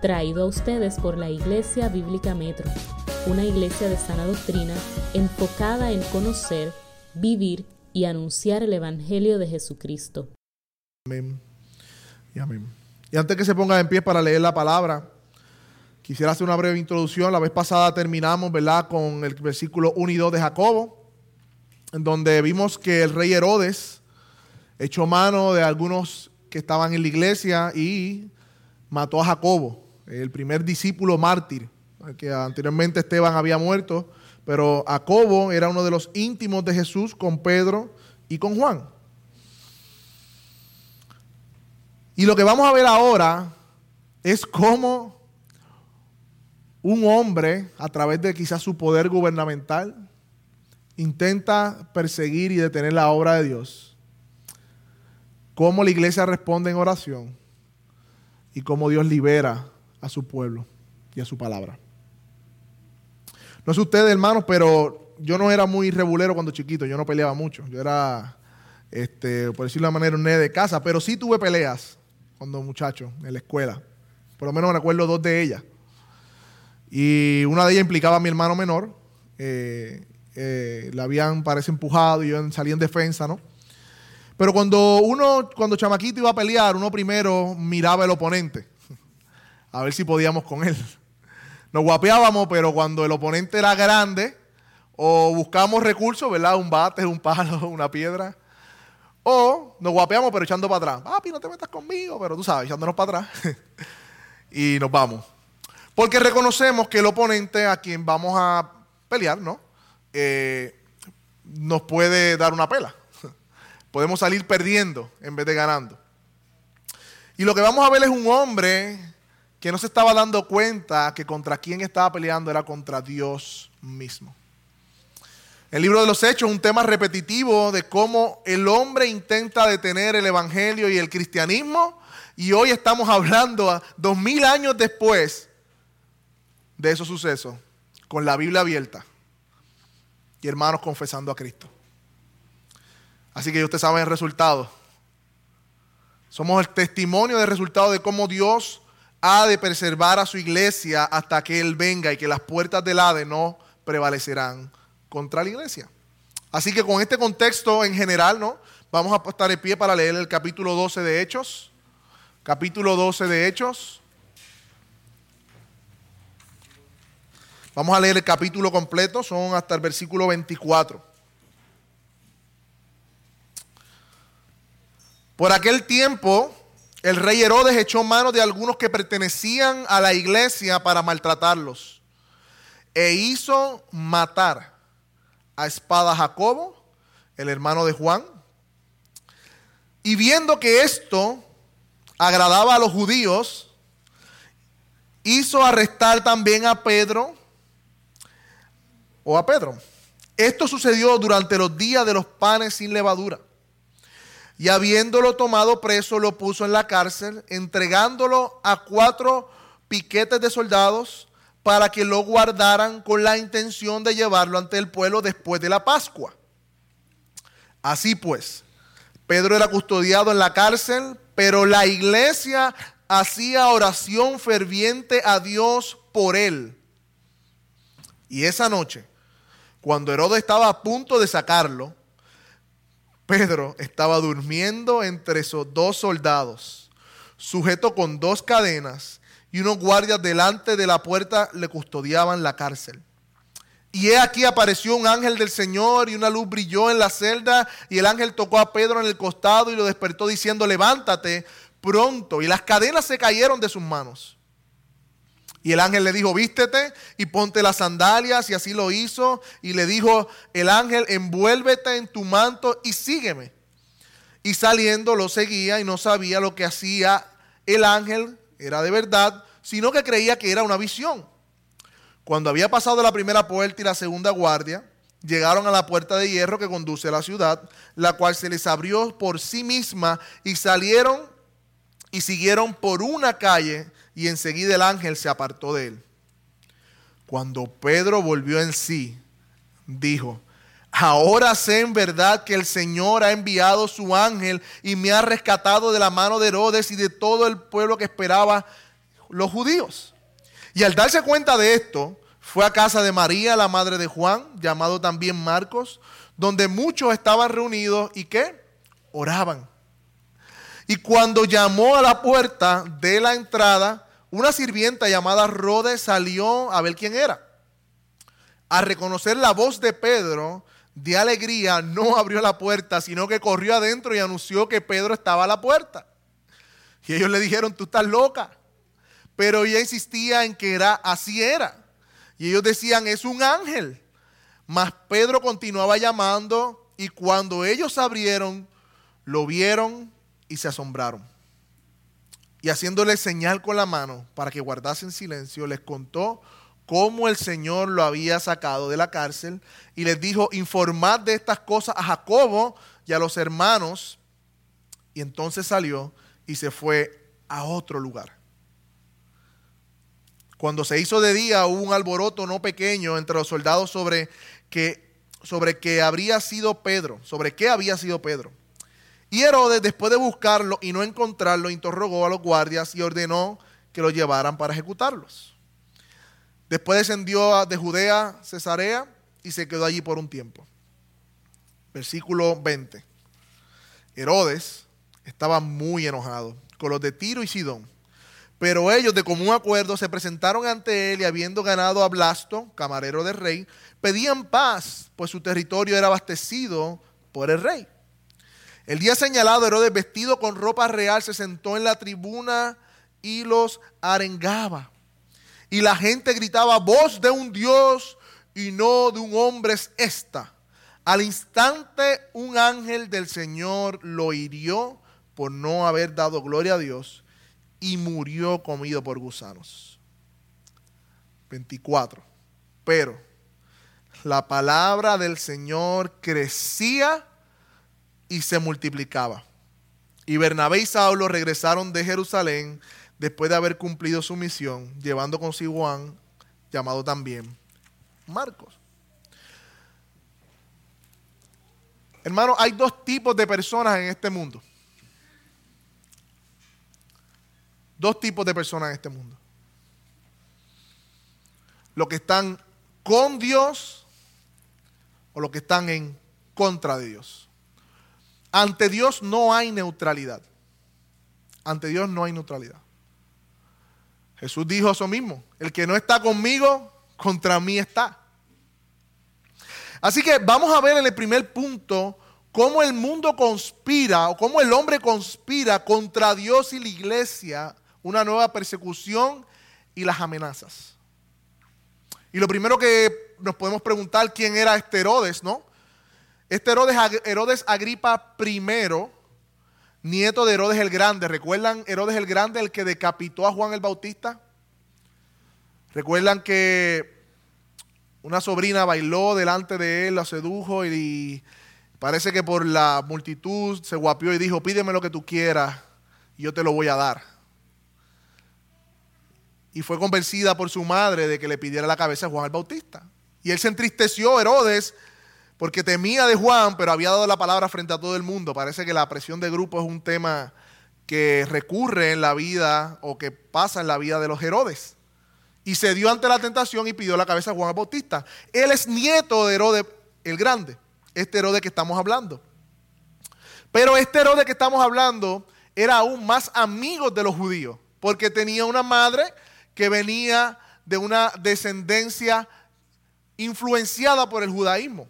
traído a ustedes por la Iglesia Bíblica Metro, una iglesia de sana doctrina enfocada en conocer, vivir y anunciar el Evangelio de Jesucristo. Amén. Y amén. Y antes que se ponga en pie para leer la palabra, quisiera hacer una breve introducción. La vez pasada terminamos, ¿verdad?, con el versículo 1 y 2 de Jacobo, en donde vimos que el rey Herodes echó mano de algunos que estaban en la iglesia y mató a Jacobo, el primer discípulo mártir, que anteriormente Esteban había muerto, pero Jacobo era uno de los íntimos de Jesús con Pedro y con Juan. Y lo que vamos a ver ahora es cómo un hombre, a través de quizás su poder gubernamental, intenta perseguir y detener la obra de Dios. Cómo la iglesia responde en oración y cómo Dios libera a su pueblo y a su palabra. No sé ustedes, hermanos, pero yo no era muy regulero cuando chiquito, yo no peleaba mucho. Yo era, este, por decirlo de manera, un de casa, pero sí tuve peleas cuando muchacho en la escuela. Por lo menos me recuerdo dos de ellas. Y una de ellas implicaba a mi hermano menor. Eh, eh, la habían, parece, empujado y yo salí en defensa, ¿no? Pero cuando uno, cuando chamaquito iba a pelear, uno primero miraba el oponente, a ver si podíamos con él. Nos guapeábamos, pero cuando el oponente era grande, o buscábamos recursos, ¿verdad? Un bate, un palo, una piedra. O nos guapeamos, pero echando para atrás. Papi, no te metas conmigo, pero tú sabes, echándonos para atrás. y nos vamos. Porque reconocemos que el oponente a quien vamos a pelear, ¿no? Eh, nos puede dar una pela. Podemos salir perdiendo en vez de ganando. Y lo que vamos a ver es un hombre que no se estaba dando cuenta que contra quien estaba peleando era contra Dios mismo. El libro de los Hechos es un tema repetitivo de cómo el hombre intenta detener el Evangelio y el cristianismo. Y hoy estamos hablando, dos mil años después de esos sucesos, con la Biblia abierta y hermanos confesando a Cristo. Así que ustedes saben el resultado. Somos el testimonio del resultado de cómo Dios ha de preservar a su iglesia hasta que Él venga y que las puertas del Hades no prevalecerán contra la iglesia. Así que con este contexto en general, ¿no? Vamos a estar de pie para leer el capítulo 12 de Hechos. Capítulo 12 de Hechos. Vamos a leer el capítulo completo, son hasta el versículo 24. Por aquel tiempo, el rey Herodes echó mano de algunos que pertenecían a la iglesia para maltratarlos e hizo matar a espada a Jacobo, el hermano de Juan. Y viendo que esto agradaba a los judíos, hizo arrestar también a Pedro o a Pedro. Esto sucedió durante los días de los panes sin levadura. Y habiéndolo tomado preso, lo puso en la cárcel, entregándolo a cuatro piquetes de soldados para que lo guardaran con la intención de llevarlo ante el pueblo después de la Pascua. Así pues, Pedro era custodiado en la cárcel, pero la iglesia hacía oración ferviente a Dios por él. Y esa noche, cuando Herodes estaba a punto de sacarlo, Pedro estaba durmiendo entre esos dos soldados, sujeto con dos cadenas y unos guardias delante de la puerta le custodiaban la cárcel. Y he aquí apareció un ángel del Señor y una luz brilló en la celda y el ángel tocó a Pedro en el costado y lo despertó diciendo, levántate pronto. Y las cadenas se cayeron de sus manos. Y el ángel le dijo, vístete y ponte las sandalias y así lo hizo. Y le dijo el ángel, envuélvete en tu manto y sígueme. Y saliendo lo seguía y no sabía lo que hacía el ángel era de verdad, sino que creía que era una visión. Cuando había pasado la primera puerta y la segunda guardia, llegaron a la puerta de hierro que conduce a la ciudad, la cual se les abrió por sí misma y salieron y siguieron por una calle y enseguida el ángel se apartó de él. Cuando Pedro volvió en sí, dijo, Ahora sé en verdad que el Señor ha enviado su ángel y me ha rescatado de la mano de Herodes y de todo el pueblo que esperaba los judíos. Y al darse cuenta de esto, fue a casa de María, la madre de Juan, llamado también Marcos, donde muchos estaban reunidos y que oraban. Y cuando llamó a la puerta de la entrada, una sirvienta llamada Rode salió a ver quién era. A reconocer la voz de Pedro, de alegría, no abrió la puerta, sino que corrió adentro y anunció que Pedro estaba a la puerta. Y ellos le dijeron, tú estás loca. Pero ella insistía en que era así era. Y ellos decían, es un ángel. Mas Pedro continuaba llamando y cuando ellos abrieron, lo vieron y se asombraron. Y haciéndole señal con la mano para que guardasen silencio, les contó cómo el Señor lo había sacado de la cárcel y les dijo, informad de estas cosas a Jacobo y a los hermanos. Y entonces salió y se fue a otro lugar. Cuando se hizo de día hubo un alboroto no pequeño entre los soldados sobre que, sobre que habría sido Pedro, sobre qué había sido Pedro. Y Herodes, después de buscarlo y no encontrarlo, interrogó a los guardias y ordenó que lo llevaran para ejecutarlos. Después descendió de Judea Cesarea y se quedó allí por un tiempo. Versículo 20. Herodes estaba muy enojado con los de Tiro y Sidón. Pero ellos de común acuerdo se presentaron ante él y habiendo ganado a Blasto, camarero del rey, pedían paz, pues su territorio era abastecido por el rey. El día señalado, Herodes, vestido con ropa real, se sentó en la tribuna y los arengaba. Y la gente gritaba, voz de un Dios y no de un hombre es esta. Al instante un ángel del Señor lo hirió por no haber dado gloria a Dios y murió comido por gusanos. 24. Pero la palabra del Señor crecía y se multiplicaba. Y Bernabé y Saulo regresaron de Jerusalén después de haber cumplido su misión, llevando consigo Juan, llamado también Marcos. Hermano, hay dos tipos de personas en este mundo. Dos tipos de personas en este mundo. Los que están con Dios o los que están en contra de Dios. Ante Dios no hay neutralidad. Ante Dios no hay neutralidad. Jesús dijo eso mismo. El que no está conmigo, contra mí está. Así que vamos a ver en el primer punto cómo el mundo conspira o cómo el hombre conspira contra Dios y la iglesia una nueva persecución y las amenazas. Y lo primero que nos podemos preguntar quién era este Herodes, ¿no? Este Herodes, Agripa I, nieto de Herodes el Grande. ¿Recuerdan Herodes el Grande, el que decapitó a Juan el Bautista? ¿Recuerdan que una sobrina bailó delante de él, la sedujo y parece que por la multitud se guapió y dijo, pídeme lo que tú quieras y yo te lo voy a dar. Y fue convencida por su madre de que le pidiera la cabeza a Juan el Bautista. Y él se entristeció, Herodes, porque temía de Juan, pero había dado la palabra frente a todo el mundo. Parece que la presión de grupo es un tema que recurre en la vida o que pasa en la vida de los Herodes. Y se dio ante la tentación y pidió la cabeza a Juan Bautista. Él es nieto de Herodes el Grande, este Herodes que estamos hablando. Pero este Herodes que estamos hablando era aún más amigo de los judíos, porque tenía una madre que venía de una descendencia influenciada por el judaísmo.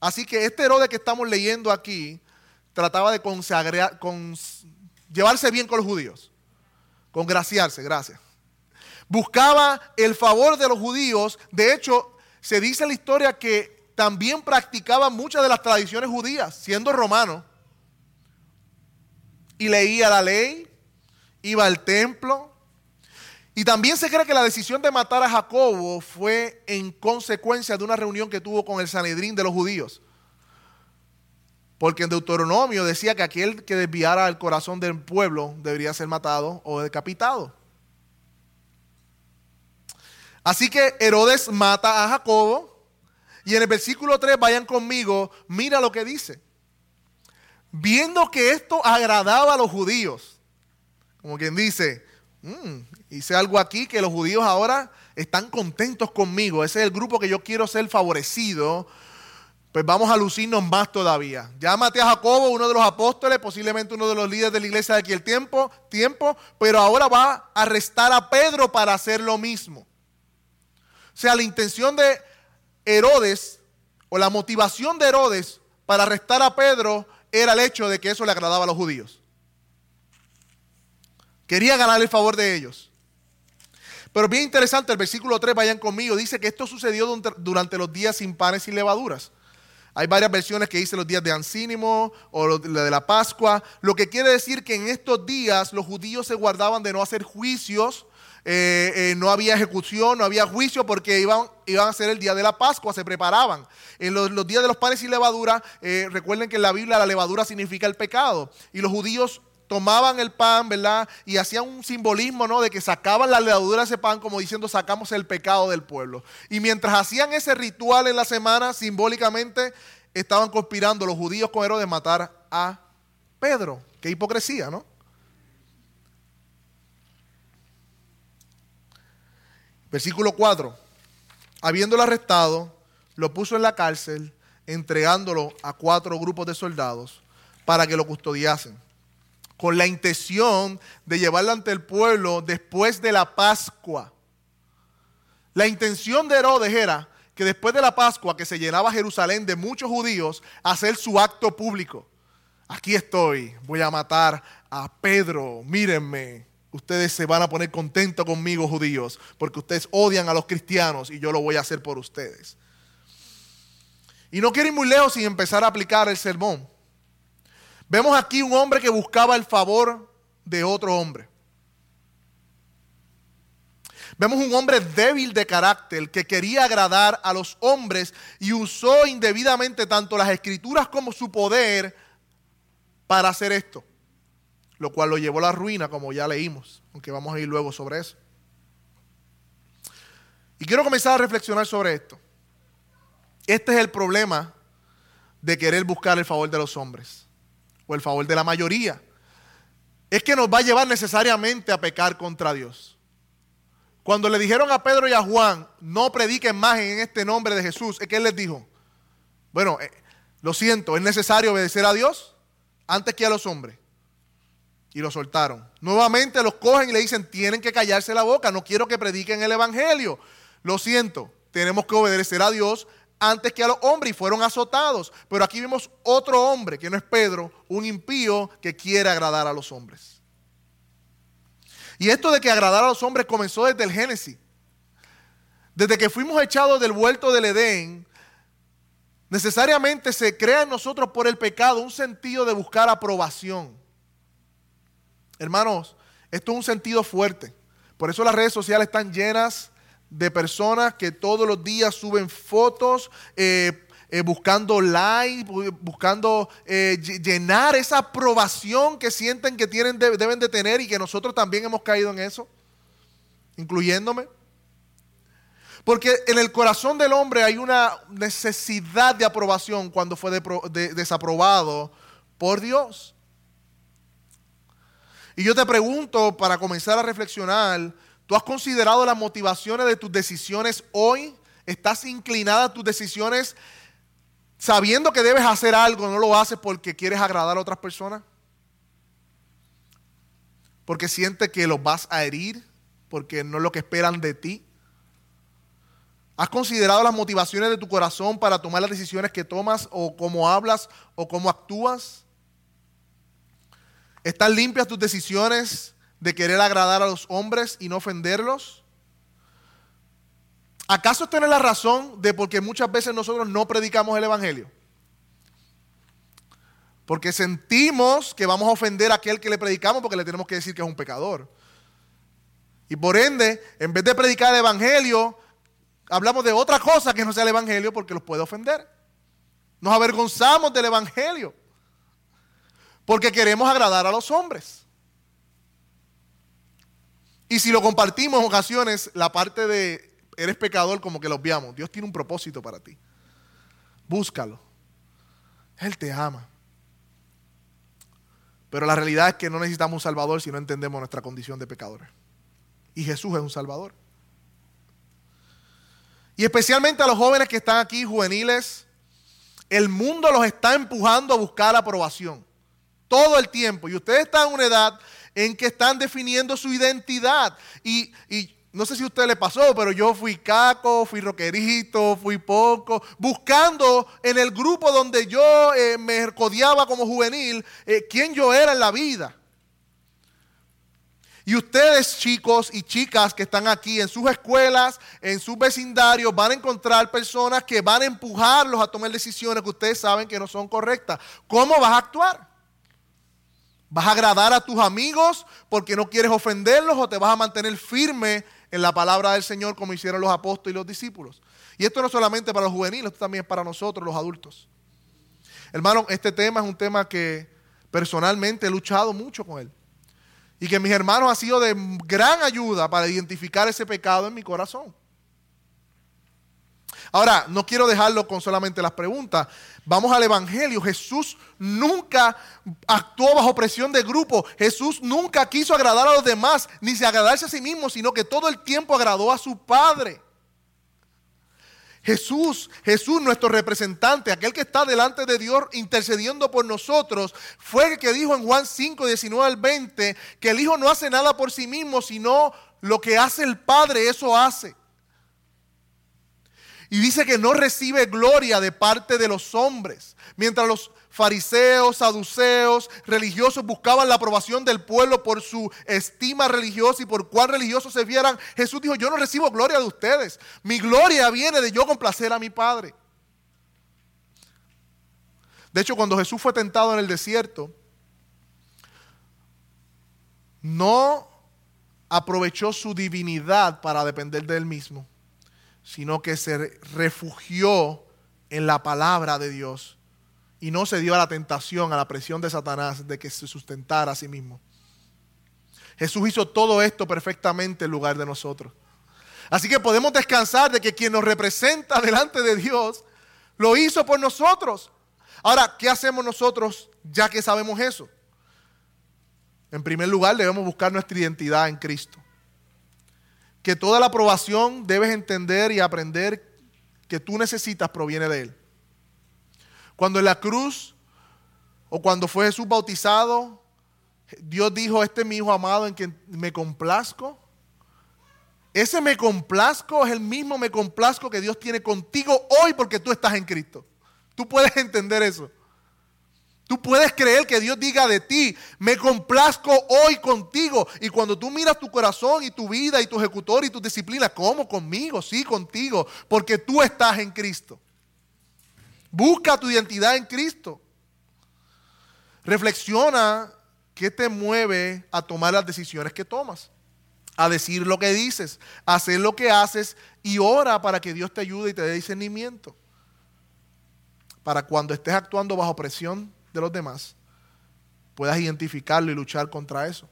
Así que este Herodes que estamos leyendo aquí trataba de consagrar, con, llevarse bien con los judíos, congraciarse, gracias. Buscaba el favor de los judíos. De hecho, se dice en la historia que también practicaba muchas de las tradiciones judías, siendo romano. Y leía la ley, iba al templo, y también se cree que la decisión de matar a Jacobo fue en consecuencia de una reunión que tuvo con el Sanedrín de los judíos. Porque en Deuteronomio decía que aquel que desviara el corazón del pueblo debería ser matado o decapitado. Así que Herodes mata a Jacobo. Y en el versículo 3, vayan conmigo, mira lo que dice. Viendo que esto agradaba a los judíos, como quien dice, mm, hice algo aquí que los judíos ahora están contentos conmigo. Ese es el grupo que yo quiero ser favorecido. Pues vamos a lucirnos más todavía. Maté a Jacobo, uno de los apóstoles, posiblemente uno de los líderes de la iglesia de aquel tiempo, tiempo, pero ahora va a arrestar a Pedro para hacer lo mismo. O sea, la intención de Herodes o la motivación de Herodes para arrestar a Pedro era el hecho de que eso le agradaba a los judíos. Quería ganar el favor de ellos. Pero bien interesante, el versículo 3, vayan conmigo, dice que esto sucedió durante los días sin panes y levaduras. Hay varias versiones que dicen los días de Ancínimo o los de la Pascua, lo que quiere decir que en estos días los judíos se guardaban de no hacer juicios, eh, eh, no había ejecución, no había juicio porque iban, iban a ser el día de la Pascua, se preparaban. En los, días de los panes y levadura, eh, recuerden que en la Biblia la levadura significa el pecado. Y los judíos tomaban el pan, ¿verdad? Y hacían un simbolismo, ¿no? De que sacaban la levadura de ese pan como diciendo sacamos el pecado del pueblo. Y mientras hacían ese ritual en la semana, simbólicamente estaban conspirando los judíos con Herodes de matar a Pedro. Qué hipocresía, ¿no? Versículo 4. Habiéndolo arrestado, lo puso en la cárcel, entregándolo a cuatro grupos de soldados para que lo custodiasen con la intención de llevarlo ante el pueblo después de la Pascua. La intención de Herodes era que después de la Pascua, que se llenaba Jerusalén de muchos judíos, hacer su acto público. Aquí estoy, voy a matar a Pedro, mírenme. Ustedes se van a poner contentos conmigo, judíos, porque ustedes odian a los cristianos y yo lo voy a hacer por ustedes. Y no quiero ir muy lejos sin empezar a aplicar el sermón. Vemos aquí un hombre que buscaba el favor de otro hombre. Vemos un hombre débil de carácter que quería agradar a los hombres y usó indebidamente tanto las escrituras como su poder para hacer esto, lo cual lo llevó a la ruina, como ya leímos, aunque vamos a ir luego sobre eso. Y quiero comenzar a reflexionar sobre esto. Este es el problema de querer buscar el favor de los hombres o el favor de la mayoría, es que nos va a llevar necesariamente a pecar contra Dios. Cuando le dijeron a Pedro y a Juan, no prediquen más en este nombre de Jesús, es que él les dijo, bueno, eh, lo siento, es necesario obedecer a Dios antes que a los hombres. Y lo soltaron. Nuevamente los cogen y le dicen, tienen que callarse la boca, no quiero que prediquen el Evangelio. Lo siento, tenemos que obedecer a Dios antes que a los hombres y fueron azotados. Pero aquí vemos otro hombre, que no es Pedro, un impío que quiere agradar a los hombres. Y esto de que agradar a los hombres comenzó desde el Génesis. Desde que fuimos echados del vuelto del Edén, necesariamente se crea en nosotros por el pecado un sentido de buscar aprobación. Hermanos, esto es un sentido fuerte. Por eso las redes sociales están llenas de personas que todos los días suben fotos, eh, eh, buscando like, buscando eh, llenar esa aprobación que sienten que tienen, deben de tener y que nosotros también hemos caído en eso, incluyéndome. Porque en el corazón del hombre hay una necesidad de aprobación cuando fue desaprobado por Dios. Y yo te pregunto, para comenzar a reflexionar, ¿Tú has considerado las motivaciones de tus decisiones hoy? ¿Estás inclinada a tus decisiones sabiendo que debes hacer algo, no lo haces porque quieres agradar a otras personas? Porque sientes que los vas a herir, porque no es lo que esperan de ti. ¿Has considerado las motivaciones de tu corazón para tomar las decisiones que tomas o cómo hablas o cómo actúas? ¿Están limpias tus decisiones de querer agradar a los hombres y no ofenderlos? ¿Acaso esta es la razón de por qué muchas veces nosotros no predicamos el Evangelio? Porque sentimos que vamos a ofender a aquel que le predicamos porque le tenemos que decir que es un pecador. Y por ende, en vez de predicar el Evangelio, hablamos de otra cosa que no sea el Evangelio porque los puede ofender. Nos avergonzamos del Evangelio porque queremos agradar a los hombres. Y si lo compartimos en ocasiones, la parte de eres pecador como que lo obviamos. Dios tiene un propósito para ti. Búscalo. Él te ama. Pero la realidad es que no necesitamos un Salvador si no entendemos nuestra condición de pecadores. Y Jesús es un Salvador. Y especialmente a los jóvenes que están aquí, juveniles, el mundo los está empujando a buscar aprobación. Todo el tiempo. Y ustedes están en una edad en que están definiendo su identidad. Y, no sé si a usted le pasó, pero yo fui caco, fui roquerito, fui poco, buscando en el grupo donde yo eh, me codiaba como juvenil eh, quién yo era en la vida. Y ustedes, chicos y chicas que están aquí en sus escuelas, en sus vecindarios, van a encontrar personas que van a empujarlos a tomar decisiones que ustedes saben que no son correctas. ¿Cómo vas a actuar? ¿Vas a agradar a tus amigos porque no quieres ofenderlos o te vas a mantener firme en la palabra del Señor como hicieron los apóstoles y los discípulos? Y esto no solamente para los juveniles, esto también es para nosotros, los adultos. Hermano, este tema es un tema que personalmente he luchado mucho con él. Y que mis hermanos ha sido de gran ayuda para identificar ese pecado en mi corazón. Ahora, no quiero dejarlo con solamente las preguntas. Vamos al Evangelio. Jesús nunca actuó bajo presión de grupo. Jesús nunca quiso agradar a los demás, ni se agradarse a sí mismo, sino que todo el tiempo agradó a su Padre. Jesús, Jesús nuestro representante, aquel que está delante de Dios intercediendo por nosotros, fue el que dijo en Juan 5, 19 al 20, que el Hijo no hace nada por sí mismo, sino lo que hace el Padre, eso hace. Y dice que no recibe gloria de parte de los hombres. Mientras los fariseos, saduceos, religiosos buscaban la aprobación del pueblo por su estima religiosa y por cuán religiosos se vieran, Jesús dijo, yo no recibo gloria de ustedes. Mi gloria viene de yo complacer a mi Padre. De hecho, cuando Jesús fue tentado en el desierto, no aprovechó su divinidad para depender de él mismo sino que se refugió en la palabra de Dios y no se dio a la tentación, a la presión de Satanás de que se sustentara a sí mismo. Jesús hizo todo esto perfectamente en lugar de nosotros. Así que podemos descansar de que quien nos representa delante de Dios lo hizo por nosotros. Ahora, ¿qué hacemos nosotros ya que sabemos eso? En primer lugar, debemos buscar nuestra identidad en Cristo que toda la aprobación debes entender y aprender que tú necesitas proviene de Él. Cuando en la cruz o cuando fue Jesús bautizado, Dios dijo, este es mi Hijo amado en quien me complazco. Ese me complazco es el mismo me complazco que Dios tiene contigo hoy porque tú estás en Cristo. Tú puedes entender eso. Tú puedes creer que Dios diga de ti, me complazco hoy contigo. Y cuando tú miras tu corazón y tu vida y tu ejecutor y tu disciplina, ¿cómo? Conmigo, sí, contigo, porque tú estás en Cristo. Busca tu identidad en Cristo. Reflexiona qué te mueve a tomar las decisiones que tomas, a decir lo que dices, a hacer lo que haces y ora para que Dios te ayude y te dé discernimiento. Para cuando estés actuando bajo presión de los demás, puedas identificarlo y luchar contra eso.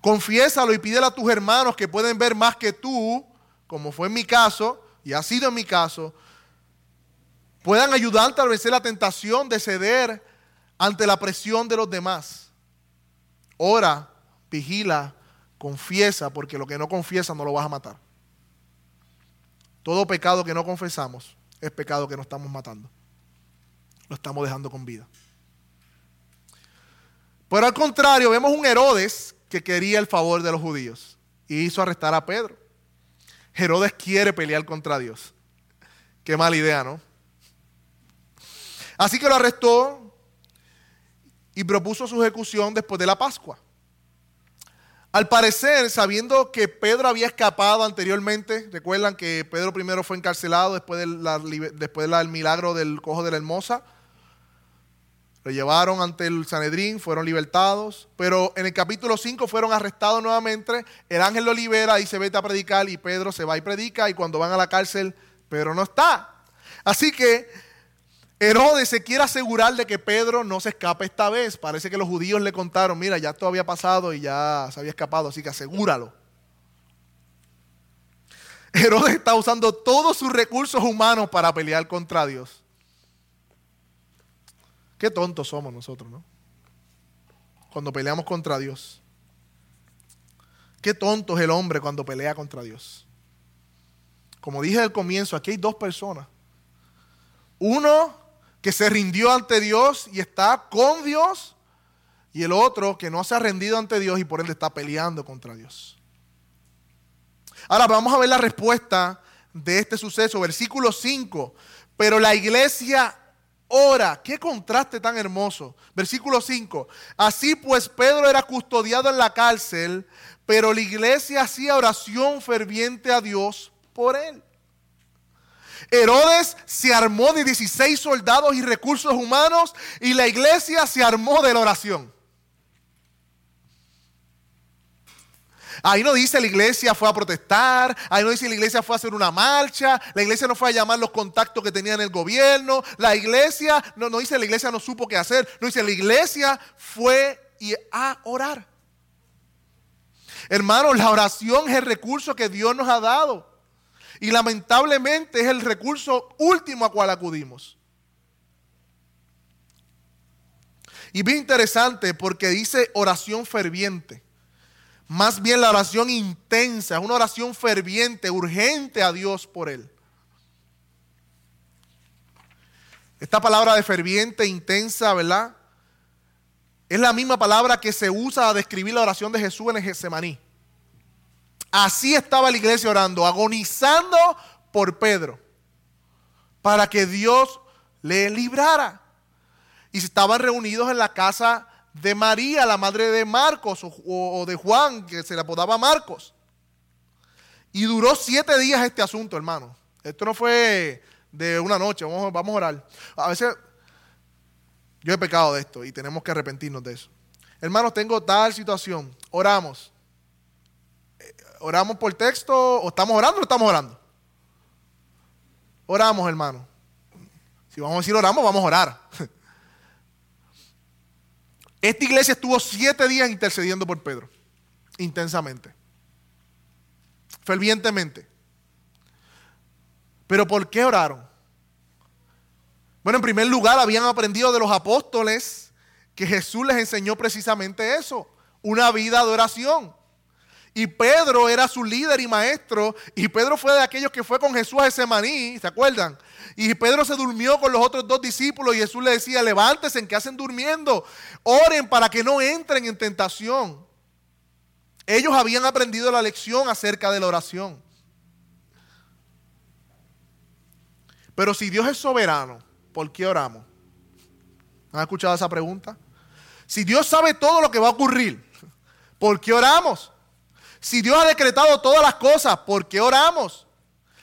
Confiésalo y pídele a tus hermanos que pueden ver más que tú, como fue en mi caso, y ha sido en mi caso, puedan ayudarte a vencer la tentación de ceder ante la presión de los demás. Ora, vigila, confiesa, porque lo que no confiesa no lo vas a matar. Todo pecado que no confesamos es pecado que no estamos matando. Lo estamos dejando con vida. Pero al contrario, vemos un Herodes que quería el favor de los judíos y hizo arrestar a Pedro. Herodes quiere pelear contra Dios. Qué mala idea, ¿no? Así que lo arrestó y propuso su ejecución después de la Pascua. Al parecer, sabiendo que Pedro había escapado anteriormente, recuerdan que Pedro primero fue encarcelado después, después del milagro del cojo de la hermosa, lo llevaron ante el Sanedrín, fueron libertados, pero en el capítulo 5 fueron arrestados nuevamente. El ángel lo libera, y se vete a predicar y Pedro se va y predica y cuando van a la cárcel, Pedro no está. Así que Herodes se quiere asegurar de que Pedro no se escape esta vez. Parece que los judíos le contaron, mira, ya todo había pasado y ya se había escapado, así que asegúralo. Herodes está usando todos sus recursos humanos para pelear contra Dios. Qué tontos somos nosotros, ¿no? Cuando peleamos contra Dios. Qué tonto es el hombre cuando pelea contra Dios. Como dije al comienzo, aquí hay dos personas. Uno que se rindió ante Dios y está con Dios, y el otro que no se ha rendido ante Dios y por ende está peleando contra Dios. Ahora vamos a ver la respuesta de este suceso, versículo 5. Pero la iglesia ora. Qué contraste tan hermoso. Versículo 5. Así pues Pedro era custodiado en la cárcel, pero la iglesia hacía oración ferviente a Dios por él. Herodes se armó de 16 soldados y recursos humanos y la iglesia se armó de la oración. Ahí no dice la iglesia fue a protestar, ahí no dice la iglesia fue a hacer una marcha, la iglesia no fue a llamar los contactos que tenía en el gobierno, la iglesia, no, dice la iglesia no supo qué hacer, no dice la iglesia fue a orar. Hermanos, la oración es el recurso que Dios nos ha dado. Y lamentablemente es el recurso último a cual acudimos. Y bien interesante porque dice oración ferviente. Más bien la oración intensa, una oración ferviente, urgente a Dios por él. Esta palabra de ferviente, intensa, ¿verdad? Es la misma palabra que se usa a describir la oración de Jesús en el Getsemaní. Así estaba la iglesia orando, agonizando por Pedro, para que Dios le librara. Y estaban reunidos en la casa de María, la madre de Marcos, o, de Juan, que se le apodaba Marcos. Y duró siete días este asunto, hermano. Esto no fue de una noche, vamos, vamos a orar. A veces yo he pecado de esto y tenemos que arrepentirnos de eso. Hermanos, tengo tal situación. Oramos. Eh, ¿Oramos por texto o estamos orando o estamos orando? Oramos, hermano. Si vamos a decir oramos, vamos a orar. Esta iglesia estuvo siete días intercediendo por Pedro, intensamente, fervientemente. Pero ¿por qué oraron? Bueno, en primer lugar, habían aprendido de los apóstoles que Jesús les enseñó precisamente eso, una vida de oración. Y Pedro era su líder y maestro, y Pedro fue de aquellos que fue con Jesús a ese maní, ¿se acuerdan? Y Pedro se durmió con los otros dos discípulos y Jesús le decía, levántense, ¿en qué hacen durmiendo? Oren para que no entren en tentación. Ellos habían aprendido la lección acerca de la oración. Pero si Dios es soberano, ¿por qué oramos? ¿Han escuchado esa pregunta? Si Dios sabe todo lo que va a ocurrir, ¿por qué oramos? Si Dios ha decretado todas las cosas, ¿por qué oramos?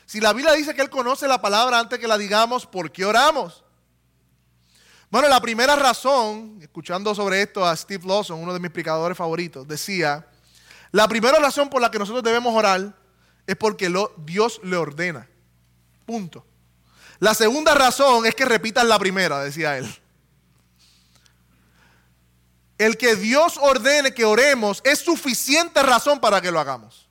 Si la Biblia dice que Él conoce la palabra antes que la digamos, ¿por qué oramos? Bueno, la primera razón, escuchando sobre esto a Steve Lawson, uno de mis explicadores favoritos, decía, la primera razón por la que nosotros debemos orar es porque Dios le ordena. Punto. La segunda razón es que repitan la primera, decía él. El que Dios ordene que oremos es suficiente razón para que lo hagamos.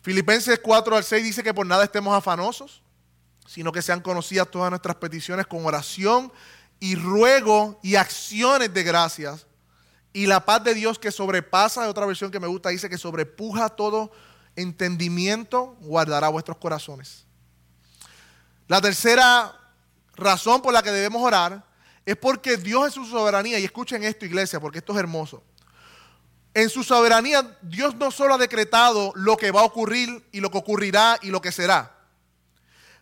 Filipenses 4 al 6 dice que por nada estemos afanosos, sino que sean conocidas todas nuestras peticiones con oración y ruego y acciones de gracias. Y la paz de Dios que sobrepasa, otra versión que me gusta, dice que sobrepuja todo entendimiento guardará vuestros corazones. La tercera razón por la que debemos orar es porque Dios en su soberanía, y escuchen esto iglesia, porque esto es hermoso, en su soberanía Dios no solo ha decretado lo que va a ocurrir y lo que ocurrirá y lo que será,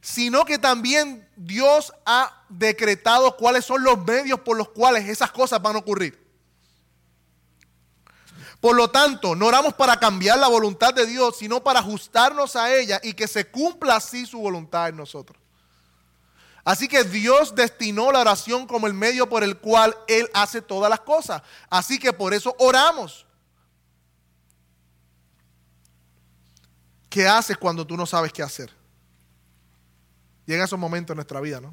sino que también Dios ha decretado cuáles son los medios por los cuales esas cosas van a ocurrir. Por lo tanto, no oramos para cambiar la voluntad de Dios, sino para ajustarnos a ella y que se cumpla así su voluntad en nosotros. Así que Dios destinó la oración como el medio por el cual Él hace todas las cosas. Así que por eso oramos. ¿Qué haces cuando tú no sabes qué hacer? Llega esos momentos en nuestra vida, ¿no?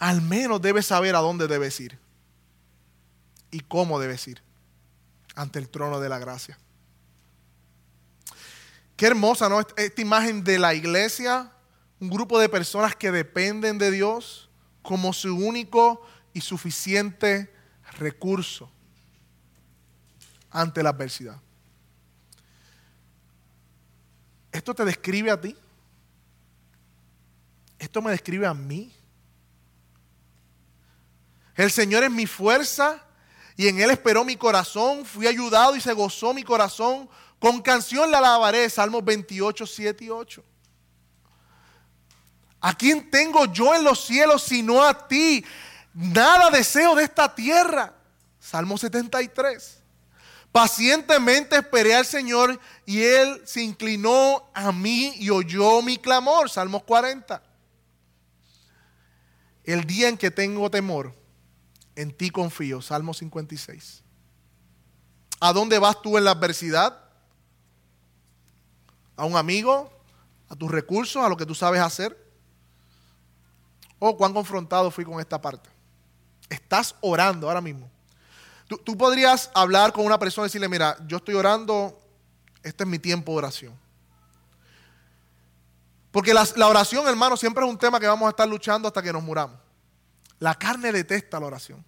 Al menos debes saber a dónde debes ir y cómo debes ir ante el trono de la gracia. Qué hermosa, ¿no? Esta imagen de la iglesia, un grupo de personas que dependen de Dios como su único y suficiente recurso. ante la adversidad. ¿Esto te describe a ti? ¿Esto me describe a mí? El Señor es mi fuerza y en Él esperó mi corazón. Fui ayudado y se gozó mi corazón. Con canción la alabaré. Salmos 28, 7 y 8. ¿A quién tengo yo en los cielos sino a ti? Nada deseo de esta tierra. Salmo 73. Pacientemente esperé al Señor y Él se inclinó a mí y oyó mi clamor. Salmos 40. El día en que tengo temor, en ti confío. Salmo 56. ¿A dónde vas tú en la adversidad? ¿A un amigo? ¿A tus recursos? ¿A lo que tú sabes hacer? Oh, cuán confrontado fui con esta parte. Estás orando ahora mismo. Tú, podrías hablar con una persona y decirle, mira, yo estoy orando, este es mi tiempo de oración. Porque la, la, oración, hermano, siempre es un tema que vamos a estar luchando hasta que nos muramos. La carne detesta la oración.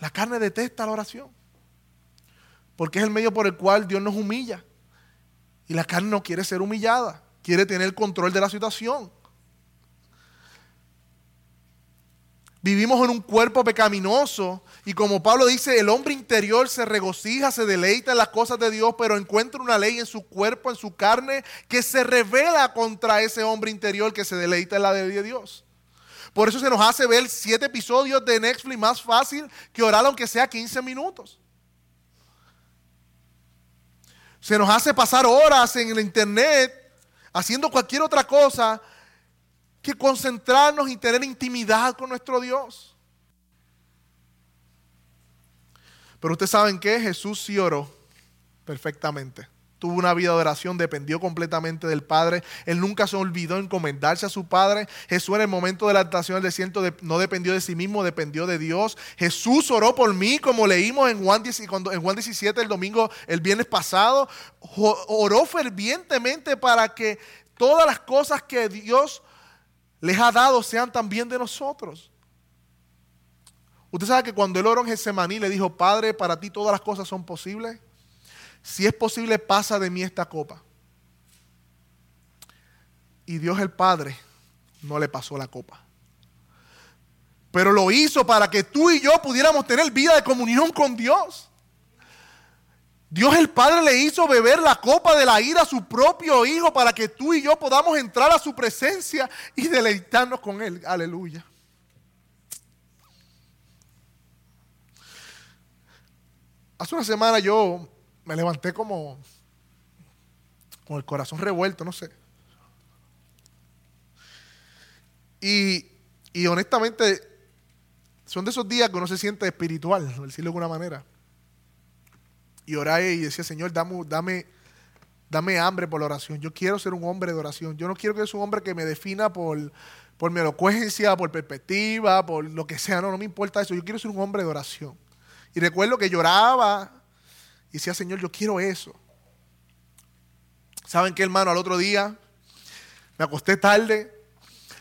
La carne detesta la oración. Porque es el medio por el cual Dios nos humilla. Y la carne no quiere ser humillada. Quiere tener control de la situación. Vivimos en un cuerpo pecaminoso y como Pablo dice, el hombre interior se regocija, se deleita en las cosas de Dios, pero encuentra una ley en su cuerpo, en su carne, que se revela contra ese hombre interior que se deleita en la ley de Dios. Por eso se nos hace ver siete episodios de Netflix más fácil que orar aunque sea 15 minutos. Se nos hace pasar horas en el internet haciendo cualquier otra cosa que concentrarnos y tener intimidad con nuestro Dios. Pero ustedes saben que Jesús sí oró perfectamente. Tuvo una vida de oración, dependió completamente del Padre. Él nunca se olvidó encomendarse a su Padre. Jesús en el momento de la tentación del desierto no dependió de sí mismo, dependió de Dios. Jesús oró por mí, como leímos en Juan, en Juan 17 el domingo, el viernes pasado. Oró fervientemente para que todas las cosas que Dios les ha dado sean también de nosotros. Usted sabe que cuando él oró en Getsemaní le dijo, Padre, para ti todas las cosas son posibles. Si es posible, pasa de mí esta copa. Y Dios el Padre no le pasó la copa. Pero lo hizo para que tú y yo pudiéramos tener vida de comunión con Dios. Dios el Padre le hizo beber la copa de la ira a su propio Hijo para que tú y yo podamos entrar a su presencia y deleitarnos con Él. Aleluya. Hace una semana yo me levanté como con el corazón revuelto, no sé. Y, y honestamente, son de esos días que uno se siente espiritual, decirlo de alguna manera y oré y decía, Señor, dame, dame, dame hambre por la oración. Yo quiero ser un hombre de oración. Yo no quiero que sea un hombre que me defina por, por mi elocuencia, por perspectiva, por lo que sea. No, no me importa eso. Yo quiero ser un hombre de oración. Y recuerdo que lloraba y decía, Señor, yo quiero eso. ¿Saben qué, hermano? Al otro día me acosté tarde.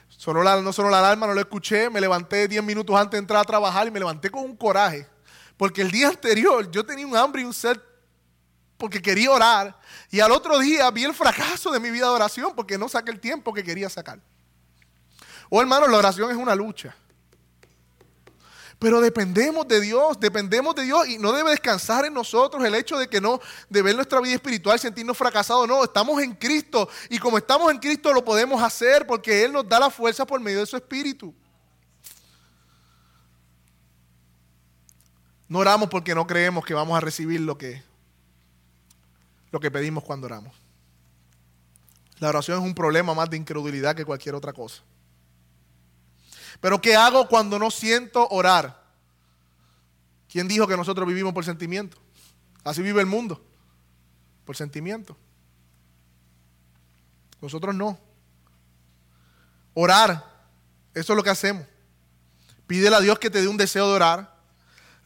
Sonó la, no sonó la alarma, no lo escuché. Me levanté 10 minutos antes de entrar a trabajar y me levanté con un coraje. Porque el día anterior yo tenía un hambre y un sed porque quería orar. Y al otro día vi el fracaso de mi vida de oración porque no saqué el tiempo que quería sacar. Oh hermano, la oración es una lucha. Pero dependemos de Dios, dependemos de Dios y no debe descansar en nosotros el hecho de que no, de ver nuestra vida espiritual, sentirnos fracasados. No, estamos en Cristo y como estamos en Cristo lo podemos hacer porque Él nos da la fuerza por medio de su Espíritu. No oramos porque no creemos que vamos a recibir lo que, lo que pedimos cuando oramos. La oración es un problema más de incredulidad que cualquier otra cosa. Pero ¿qué hago cuando no siento orar? ¿Quién dijo que nosotros vivimos por sentimiento? Así vive el mundo, por sentimiento. Nosotros no. Orar, eso es lo que hacemos. Pídele a Dios que te dé un deseo de orar.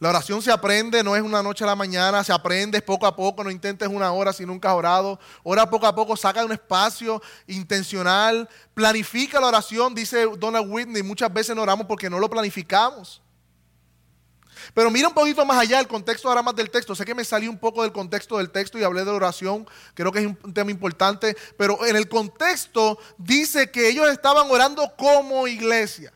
La oración se aprende, no es una noche a la mañana, se aprende poco a poco, no intentes una hora si nunca has orado. Ora poco a poco, saca un espacio intencional, planifica la oración, dice Donald Whitney, muchas veces no oramos porque no lo planificamos. Pero mira un poquito más allá el contexto ahora más del texto. Sé que me salí un poco del contexto del texto y hablé de oración. Creo que es un tema importante. Pero en el contexto dice que ellos estaban orando como iglesia.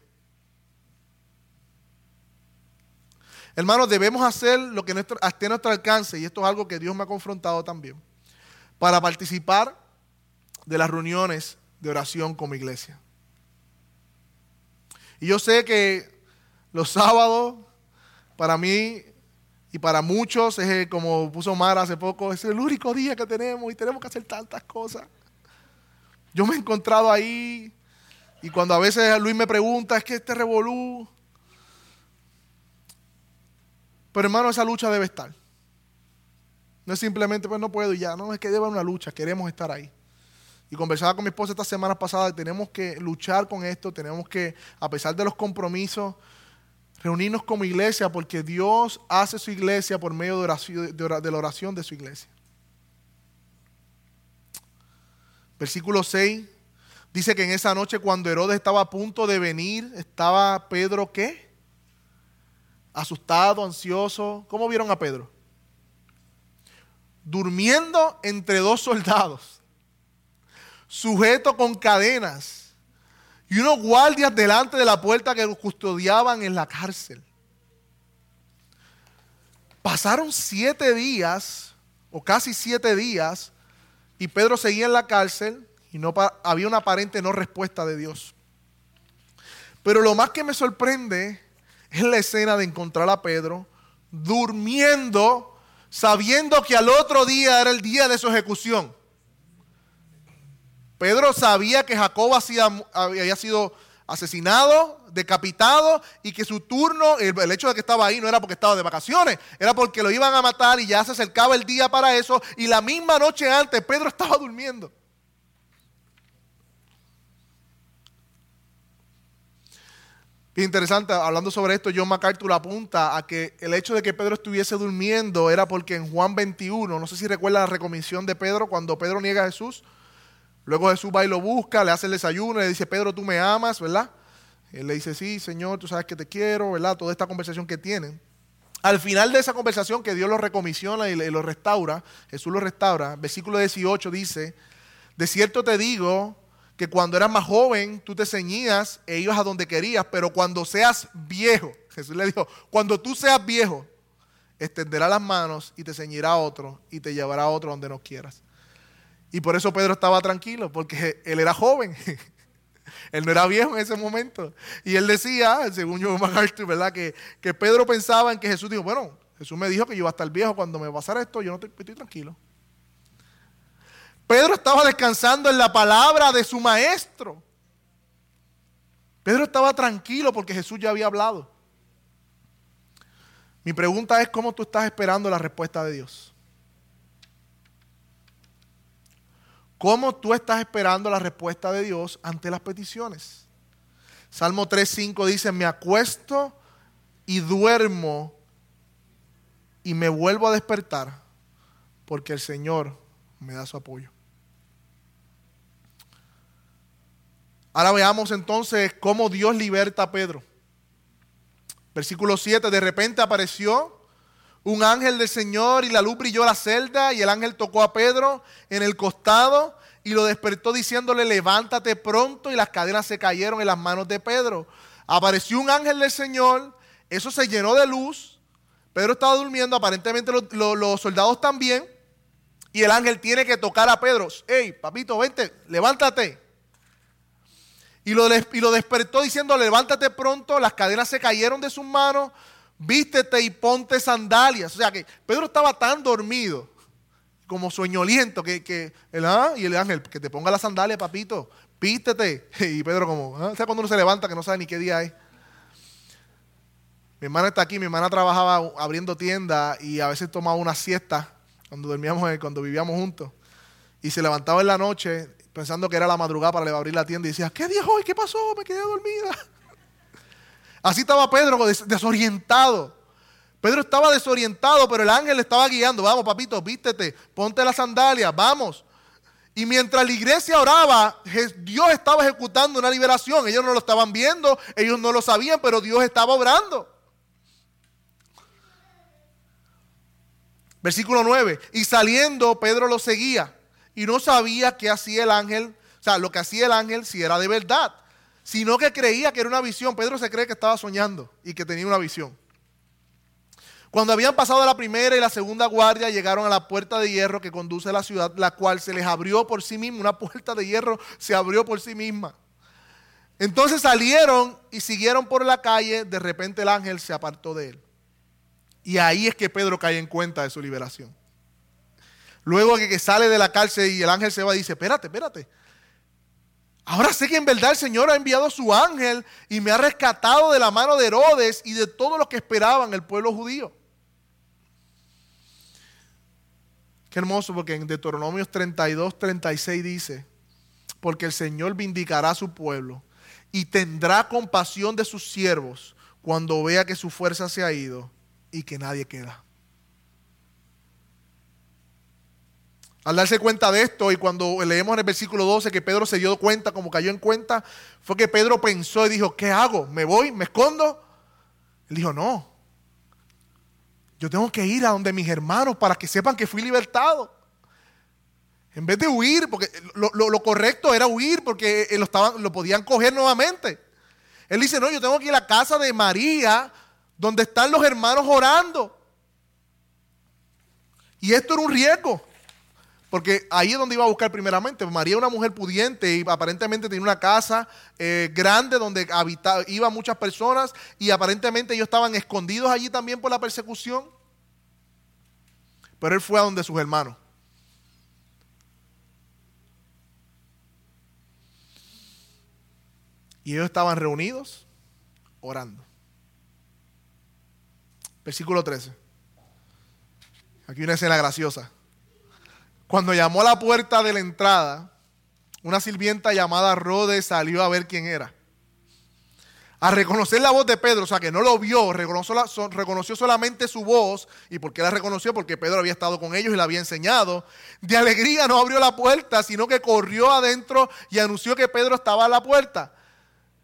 Hermanos, debemos hacer lo que esté a nuestro alcance, y esto es algo que Dios me ha confrontado también, para participar de las reuniones de oración como iglesia. Y yo sé que los sábados, para mí y para muchos, es como puso Mara hace poco, es el único día que tenemos y tenemos que hacer tantas cosas. Yo me he encontrado ahí y cuando a veces Luis me pregunta, es que este revolú, pero hermano, esa lucha debe estar. No es simplemente, pues no puedo y ya, no, es que debe una lucha, queremos estar ahí. Y conversaba con mi esposa esta semana pasada, tenemos que luchar con esto, tenemos que, a pesar de los compromisos, reunirnos como iglesia, porque Dios hace su iglesia por medio de la oración de su iglesia. Versículo 6 dice que en esa noche cuando Herodes estaba a punto de venir, estaba Pedro qué? Asustado, ansioso. ¿Cómo vieron a Pedro? Durmiendo entre dos soldados, sujeto con cadenas y unos guardias delante de la puerta que custodiaban en la cárcel. Pasaron siete días, o casi siete días, y Pedro seguía en la cárcel y no había una aparente no respuesta de Dios. Pero lo más que me sorprende es la escena de encontrar a Pedro durmiendo, sabiendo que al otro día era el día de su ejecución. Pedro sabía que Jacob había sido asesinado, decapitado y que su turno, el, hecho de que estaba ahí no era porque estaba de vacaciones, era porque lo iban a matar y ya se acercaba el día para eso y la misma noche antes Pedro estaba durmiendo. Interesante, hablando sobre esto, John MacArthur apunta a que el hecho de que Pedro estuviese durmiendo era porque en Juan 21, no sé si recuerda la recomisión de Pedro, cuando Pedro niega a Jesús, luego Jesús va y lo busca, le hace el desayuno, le dice, Pedro, tú me amas, ¿verdad? Él le dice, sí, Señor, tú sabes que te quiero, ¿verdad? Toda esta conversación que tienen. Al final de esa conversación que Dios lo recomisiona y lo restaura, Jesús lo restaura, versículo 18 dice, de cierto te digo, que cuando eras más joven tú te ceñías e ibas a donde querías, pero cuando seas viejo, Jesús le dijo, cuando tú seas viejo, extenderá las manos y te ceñirá a otro y te llevará a otro donde no quieras. Y por eso Pedro estaba tranquilo, porque él era joven. él no era viejo en ese momento. Y él decía, según yo MacArthur, ¿verdad? Que, que Pedro pensaba en que Jesús dijo, bueno, Jesús me dijo que yo iba a estar viejo cuando me pasara esto, yo no estoy tranquilo. Pedro estaba descansando en la palabra de su maestro. Pedro estaba tranquilo porque Jesús ya había hablado. Mi pregunta es cómo tú estás esperando la respuesta de Dios. ¿Cómo tú estás esperando la respuesta de Dios ante las peticiones? Salmo 3.5 dice, me acuesto y duermo y me vuelvo a despertar porque el Señor me da su apoyo. Ahora veamos entonces cómo Dios liberta a Pedro. Versículo 7, de repente apareció un ángel del Señor y la luz brilló la celda y el ángel tocó a Pedro en el costado y lo despertó diciéndole, levántate pronto y las cadenas se cayeron en las manos de Pedro. Apareció un ángel del Señor, eso se llenó de luz, Pedro estaba durmiendo, aparentemente los, los soldados también, y el ángel tiene que tocar a Pedro, hey, papito, vente, levántate. Y lo, despertó diciendo, levántate pronto, las cadenas se cayeron de sus manos, vístete y ponte sandalias. O sea que Pedro estaba tan dormido, como sueñoliento, que, que el, ah, y el ángel, que te ponga la sandalia, papito, vístete. Y Pedro como, ¿ah? o sea, cuando uno se levanta que no sabe ni qué día es. Mi hermana está aquí, mi hermana trabajaba abriendo tiendas y a veces tomaba una siesta cuando dormíamos, cuando vivíamos juntos. Y se levantaba en la noche pensando que era la madrugada para abrir la tienda y decía, ¿qué día hoy? ¿Qué pasó? Me quedé dormida. Así estaba Pedro desorientado. Pedro estaba desorientado, pero el ángel le estaba guiando. Vamos, papito, vístete, ponte las sandalias, vamos. Y mientras la iglesia oraba, Dios estaba ejecutando una liberación. Ellos no lo estaban viendo, ellos no lo sabían, pero Dios estaba obrando. Versículo 9. Y saliendo, Pedro lo seguía y no sabía qué hacía el ángel, o sea, lo que hacía el ángel si era de verdad, sino que creía que era una visión. Pedro se cree que estaba soñando y que tenía una visión. Cuando habían pasado la primera y la segunda guardia, llegaron a la puerta de hierro que conduce a la ciudad, la cual se les abrió por sí misma. Una puerta de hierro se abrió por sí misma. Entonces salieron y siguieron por la calle. De repente el ángel se apartó de él. Y ahí es que Pedro cae en cuenta de su liberación. Luego que sale de la cárcel y el ángel se va, dice, espérate, espérate. Ahora sé que en verdad el Señor ha enviado su ángel y me ha rescatado de la mano de Herodes y de todos los que esperaban el pueblo judío. Qué hermoso porque en Deuteronomios 32, 36 dice, porque el Señor vindicará a su pueblo y tendrá compasión de sus siervos cuando vea que su fuerza se ha ido y que nadie queda. Al darse cuenta de esto y cuando leemos en el versículo 12 que Pedro se dio cuenta, como cayó en cuenta, fue que Pedro pensó y dijo, ¿qué hago? ¿Me voy? ¿Me escondo? Él dijo, no. Yo tengo que ir a donde mis hermanos para que sepan que fui libertado. En vez de huir, porque lo, correcto era huir porque lo, estaban, lo podían coger nuevamente. Él dice, no, yo tengo que ir a la casa de María donde están los hermanos orando. Y esto era un riesgo, porque ahí es donde iba a buscar primeramente. María era una mujer pudiente y aparentemente tenía una casa eh, grande donde habitaba, iban muchas personas y aparentemente ellos estaban escondidos allí también por la persecución. Pero él fue a donde sus hermanos. Y ellos estaban reunidos orando. Versículo 13. Aquí una escena graciosa. Cuando llamó a la puerta de la entrada, una sirvienta llamada Rode salió a ver quién era. A reconocer la voz de Pedro, o sea que no lo vio, reconoció, reconoció solamente su voz. ¿Y por qué la reconoció? Porque Pedro había estado con ellos y la había enseñado. De alegría no abrió la puerta, sino que corrió adentro y anunció que Pedro estaba a la puerta.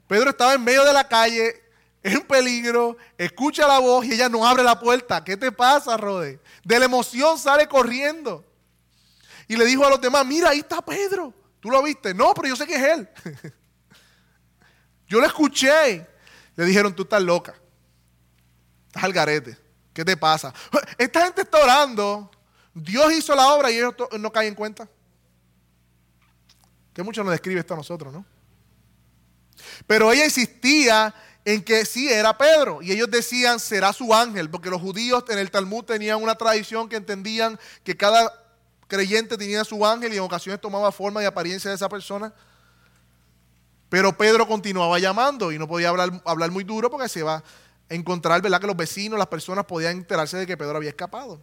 Pedro estaba en medio de la calle, es un peligro, escucha la voz y ella no abre la puerta. ¿Qué te pasa, Rode? De la emoción sale corriendo. Y le dijo a los demás, mira, ahí está Pedro. ¿Tú lo viste? No, pero yo sé que es él. yo lo escuché. Le dijeron, tú estás loca. Estás al garete. ¿Qué te pasa? Esta gente está orando. Dios hizo la obra y ellos no caen en cuenta. Que mucho nos describe esto a nosotros, ¿no? Pero ella insistía en que sí era Pedro. Y ellos decían, será su ángel, porque los judíos en el Talmud tenían una tradición que entendían que cada creyente tenía su ángel y en ocasiones tomaba forma y apariencia de esa persona. Pero Pedro continuaba llamando y no podía hablar, hablar muy duro porque se va a encontrar, ¿verdad? Que los vecinos, las personas podían enterarse de que Pedro había escapado.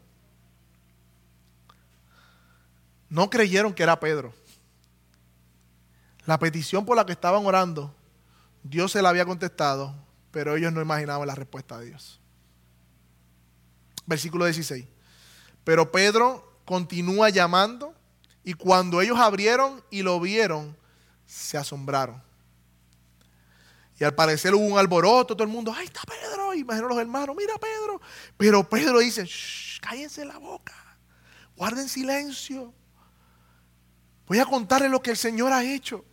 No creyeron que era Pedro. La petición por la que estaban orando Dios se la había contestado, pero ellos no imaginaban la respuesta de Dios. Versículo 16. Pero Pedro continúa llamando y cuando ellos abrieron y lo vieron, se asombraron. Y al parecer hubo un alboroto, todo el mundo, ¡ay, está Pedro! Imagino los hermanos, mira Pedro. Pero Pedro dice, cállense la boca, guarden silencio. Voy a contarles lo que el Señor ha hecho.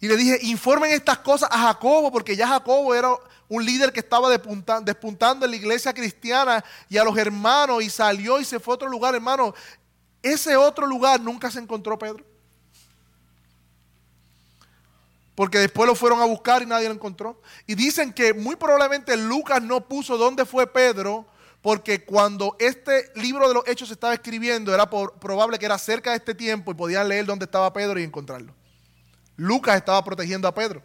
Y le dije, informen estas cosas a Jacobo, porque ya Jacobo era un líder que estaba despuntando en la iglesia cristiana y a los hermanos y salió y se fue a otro lugar, hermano. Ese otro lugar nunca se encontró Pedro. Porque después lo fueron a buscar y nadie lo encontró. Y dicen que muy probablemente Lucas no puso dónde fue Pedro, porque cuando este libro de los hechos se estaba escribiendo, era probable que era cerca de este tiempo y podían leer dónde estaba Pedro y encontrarlo. Lucas estaba protegiendo a Pedro.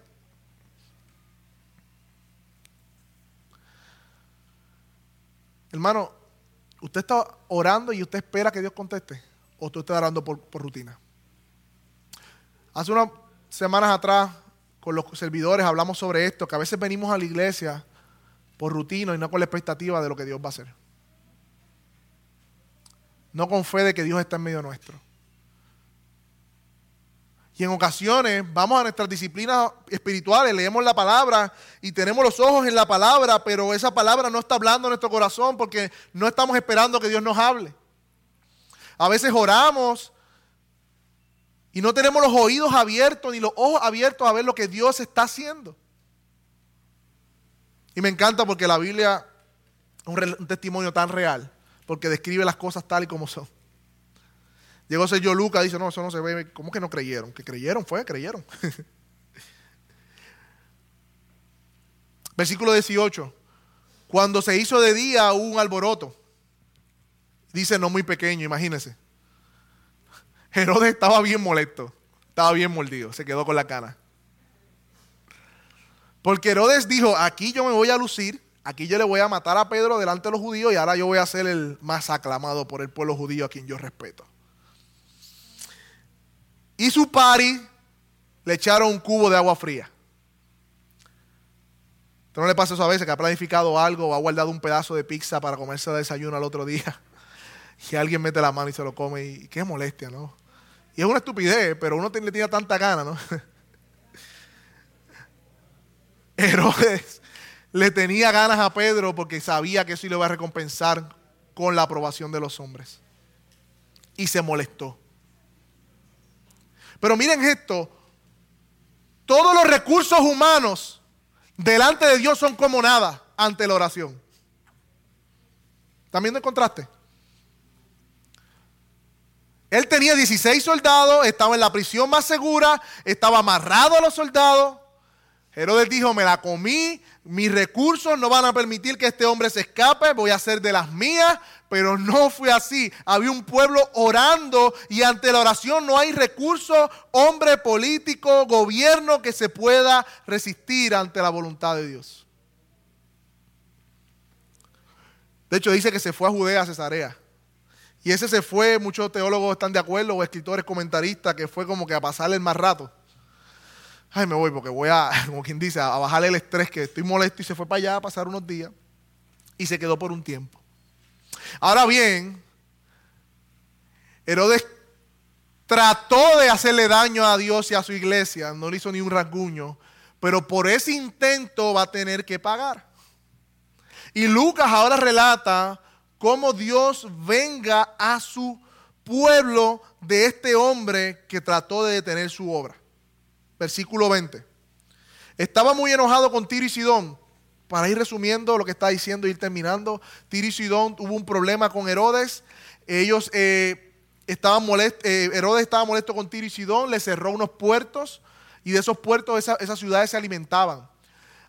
Hermano, ¿usted está orando y usted espera que Dios conteste? ¿O usted está orando por, por rutina? Hace unas semanas atrás, con los servidores, hablamos sobre esto, que a veces venimos a la iglesia por rutina y no con la expectativa de lo que Dios va a hacer. No con fe de que Dios está en medio nuestro. Y en ocasiones vamos a nuestras disciplinas espirituales, leemos la palabra y tenemos los ojos en la palabra, pero esa palabra no está hablando en nuestro corazón porque no estamos esperando que Dios nos hable. A veces oramos y no tenemos los oídos abiertos ni los ojos abiertos a ver lo que Dios está haciendo. Y me encanta porque la Biblia es un, testimonio tan real, porque describe las cosas tal y como son. Llegó ser yo Lucas, dice, no, eso no se ve. ¿Cómo que no creyeron? Que creyeron, fue, creyeron. Versículo 18. Cuando se hizo de día un alboroto. Dice, no muy pequeño, imagínense. Herodes estaba bien molesto, estaba bien mordido, se quedó con la cana. Porque Herodes dijo, aquí yo me voy a lucir, aquí yo le voy a matar a Pedro delante de los judíos y ahora yo voy a ser el más aclamado por el pueblo judío a quien yo respeto. Y su pari le echaron un cubo de agua fría. ¿Esto no le pasa eso a veces que ha planificado algo o ha guardado un pedazo de pizza para comerse de desayuno al otro día? Y alguien mete la mano y se lo come y qué molestia, ¿no? Y es una estupidez, pero uno le tiene tanta gana, ¿no? Herodes le tenía ganas a Pedro porque sabía que eso iba a recompensar con la aprobación de los hombres. Y se molestó. Pero miren esto, todos los recursos humanos delante de Dios son como nada ante la oración. ¿También viendo el contraste? Él tenía 16 soldados, estaba en la prisión más segura, estaba amarrado a los soldados. Herodes dijo, me la comí, mis recursos no van a permitir que este hombre se escape, voy a hacer de las mías, pero no fue así. Había un pueblo orando y ante la oración no hay recurso, hombre político, gobierno que se pueda resistir ante la voluntad de Dios. De hecho dice que se fue a Judea, a Cesarea. Y ese se fue, muchos teólogos están de acuerdo, o escritores, comentaristas, que fue como que a pasarle el más rato ay, me voy porque voy a, como quien dice, a bajarle el estrés que estoy molesto y se fue para allá a pasar unos días y se quedó por un tiempo. Ahora bien, Herodes trató de hacerle daño a Dios y a su iglesia, no le hizo ni un rasguño, pero por ese intento va a tener que pagar. Y Lucas ahora relata cómo Dios venga a su pueblo de este hombre que trató de detener su obra versículo 20. Estaba muy enojado con Tiro y Sidón. Para ir resumiendo lo que está diciendo y ir terminando, Tiro y Sidón tuvo un problema con Herodes. Ellos eh, estaban molestos, eh, Herodes estaba molesto con Tiro y Sidón, le cerró unos puertos y de esos puertos esas ciudades se alimentaban.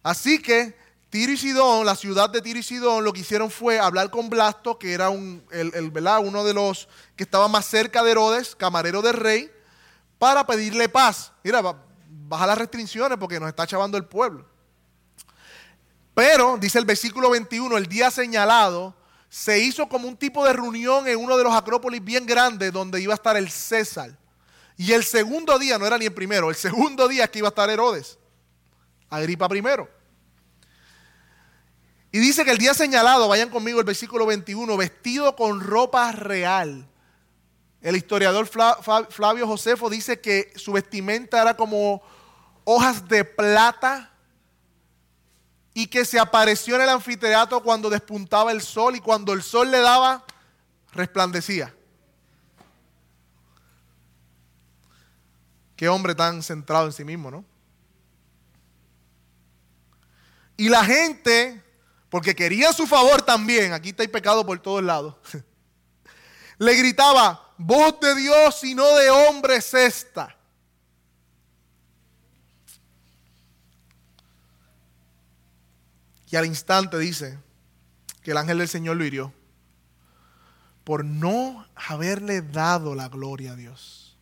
Así que Tiro y Sidón, la ciudad de Tiro y Sidón, lo que hicieron fue hablar con Blasto, que era un, el, uno de los que estaba más cerca de Herodes, camarero del rey, para pedirle paz. Mira, baja las restricciones porque nos está chavando el pueblo. Pero, dice el versículo 21, el día señalado se hizo como un tipo de reunión en uno de los acrópolis bien grandes donde iba a estar el César. Y el segundo día, no era ni el primero, el segundo día que iba a estar Herodes. Agripa primero. Y dice que el día señalado, vayan conmigo el versículo 21, vestido con ropa real. El historiador Flavio Josefo dice que su vestimenta era como hojas de plata y que se apareció en el anfiteatro cuando despuntaba el sol y cuando el sol le daba, resplandecía. Qué hombre tan centrado en sí mismo, ¿no? Y la gente, porque quería su favor también, aquí está el pecado por todos lados, le gritaba, voz de Dios y no de hombres esta. Y al instante dice que el ángel del Señor lo hirió por no haberle dado la gloria a Dios.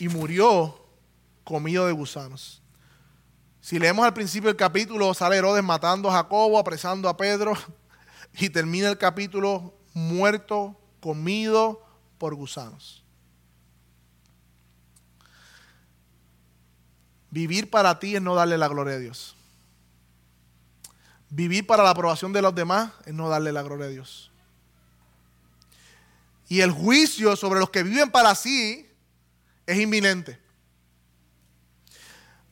Y murió comido de gusanos. Si leemos al principio del capítulo, sale Herodes matando a Jacobo, apresando a Pedro, y termina el capítulo muerto, comido por gusanos. Vivir para ti es no darle la gloria a Dios. Vivir para la aprobación de los demás es no darle la gloria a Dios. Y el juicio sobre los que viven para sí es inminente.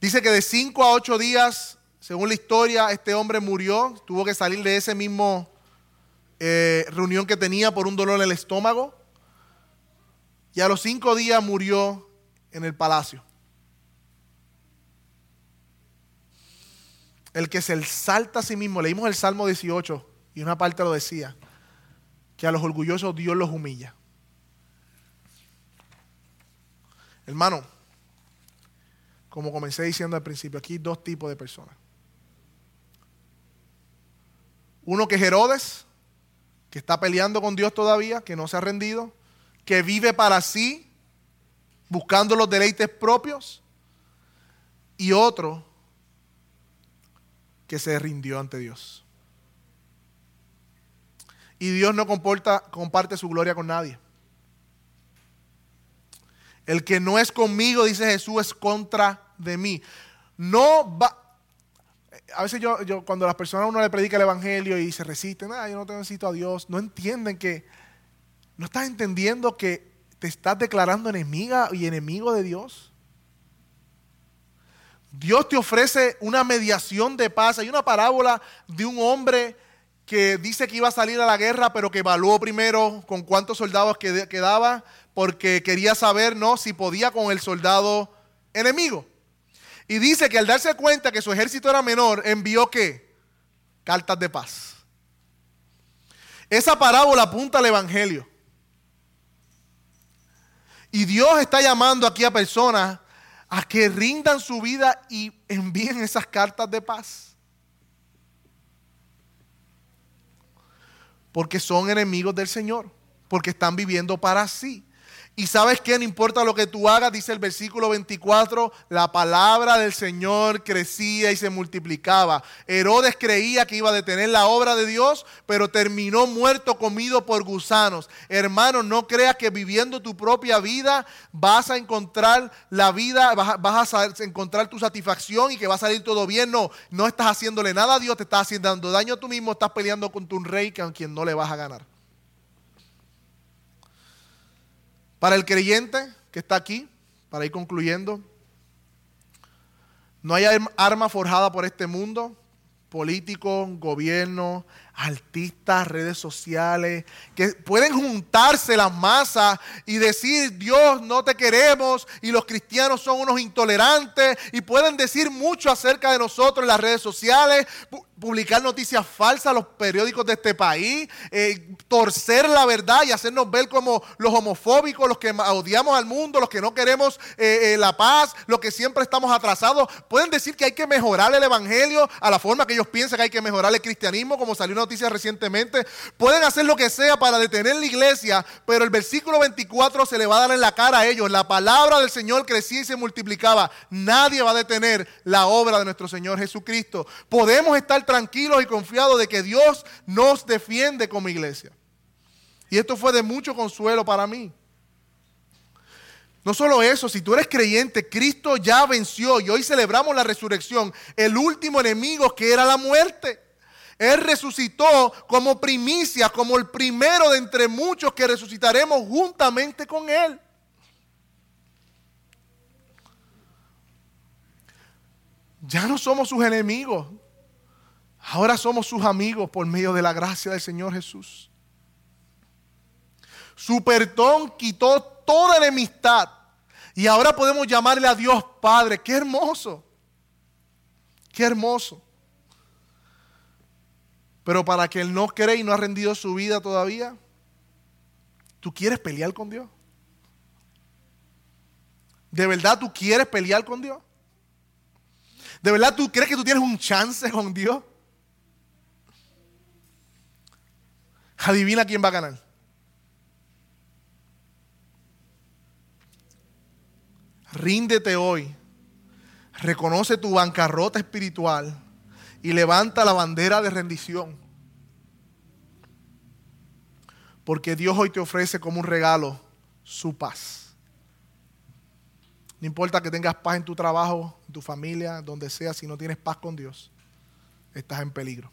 Dice que de cinco a ocho días, según la historia, este hombre murió. Tuvo que salir de ese mismo eh, reunión que tenía por un dolor en el estómago. Y a los cinco días murió en el palacio. El que se salta a sí mismo, leímos el Salmo 18 y una parte lo decía, que a los orgullosos Dios los humilla. Hermano, como comencé diciendo al principio, aquí hay dos tipos de personas. Uno que es Herodes, que está peleando con Dios todavía, que no se ha rendido, que vive para sí, buscando los deleites propios. Y otro que se rindió ante Dios. Y Dios no comparte su gloria con nadie. El que no es conmigo, dice Jesús, es contra de mí. No va. A veces yo, yo cuando las personas a uno le predica el evangelio y se resisten, ah, yo no necesito a Dios, no entienden que, no estás entendiendo que te estás declarando enemiga y enemigo de Dios. Dios te ofrece una mediación de paz. Hay una parábola de un hombre que dice que iba a salir a la guerra, pero que evaluó primero con cuántos soldados quedaba, porque quería saber ¿no? si podía con el soldado enemigo. Y dice que al darse cuenta que su ejército era menor, envió qué? Cartas de paz. Esa parábola apunta al Evangelio. Y Dios está llamando aquí a personas a que rindan su vida y envíen esas cartas de paz. Porque son enemigos del Señor, porque están viviendo para sí. Y sabes que no importa lo que tú hagas, dice el versículo 24, la palabra del Señor crecía y se multiplicaba. Herodes creía que iba a detener la obra de Dios, pero terminó muerto, comido por gusanos. Hermano, no creas que viviendo tu propia vida vas a encontrar la vida, vas a, encontrar tu satisfacción y que va a salir todo bien. No, no estás haciéndole nada a Dios, te estás haciendo daño a tú mismo, estás peleando con tu rey que a quien no le vas a ganar. Para el creyente que está aquí, para ir concluyendo, no hay arma forjada por este mundo, político, gobierno, artistas, redes sociales, que pueden juntarse las masas y decir, Dios, no te queremos y los cristianos son unos intolerantes y pueden decir mucho acerca de nosotros en las redes sociales, publicar noticias falsas a los periódicos de este país, eh, torcer la verdad y hacernos ver como los homofóbicos, los que odiamos al mundo, los que no queremos eh, eh, la paz, los que siempre estamos atrasados. Pueden decir que hay que mejorar el evangelio a la forma que ellos piensan que hay que mejorar el cristianismo, como salió noticia recientemente. Pueden hacer lo que sea para detener la iglesia, pero el versículo 24 se le va a dar en la cara a ellos. La palabra del Señor crecía y se multiplicaba. Nadie va a detener la obra de nuestro Señor Jesucristo. Podemos estar tranquilos y confiados de que Dios nos defiende como iglesia. Y esto fue de mucho consuelo para mí. No solo eso, si tú eres creyente, Cristo ya venció y hoy celebramos la resurrección, el último enemigo que era la muerte. Él resucitó como primicia, como el primero de entre muchos que resucitaremos juntamente con Él. Ya no somos sus enemigos. Ahora somos sus amigos por medio de la gracia del Señor Jesús. Su perdón quitó toda enemistad. Y ahora podemos llamarle a Dios Padre. Qué hermoso. Qué hermoso. Pero para que Él no cree y no ha rendido su vida todavía, ¿tú quieres pelear con Dios? ¿De verdad tú quieres pelear con Dios? ¿De verdad tú crees que tú tienes un chance con Dios? Adivina quién va a ganar. Ríndete hoy. Reconoce tu bancarrota espiritual y levanta la bandera de rendición. Porque Dios hoy te ofrece como un regalo su paz. No importa que tengas paz en tu trabajo, en tu familia, donde sea, si no tienes paz con Dios, estás en peligro.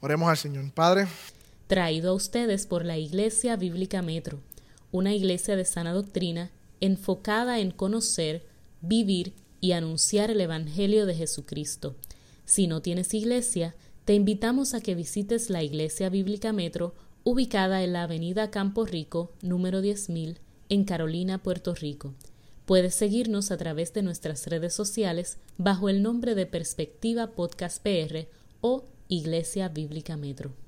Oremos al Señor. Padre. Traído a ustedes por la Iglesia Bíblica Metro, una iglesia de sana doctrina enfocada en conocer, vivir y anunciar el Evangelio de Jesucristo. Si no tienes iglesia, te invitamos a que visites la Iglesia Bíblica Metro ubicada en la Avenida Campo Rico, número 10.000, en Carolina, Puerto Rico. Puedes seguirnos a través de nuestras redes sociales bajo el nombre de Perspectiva Podcast PR o Iglesia Bíblica Metro.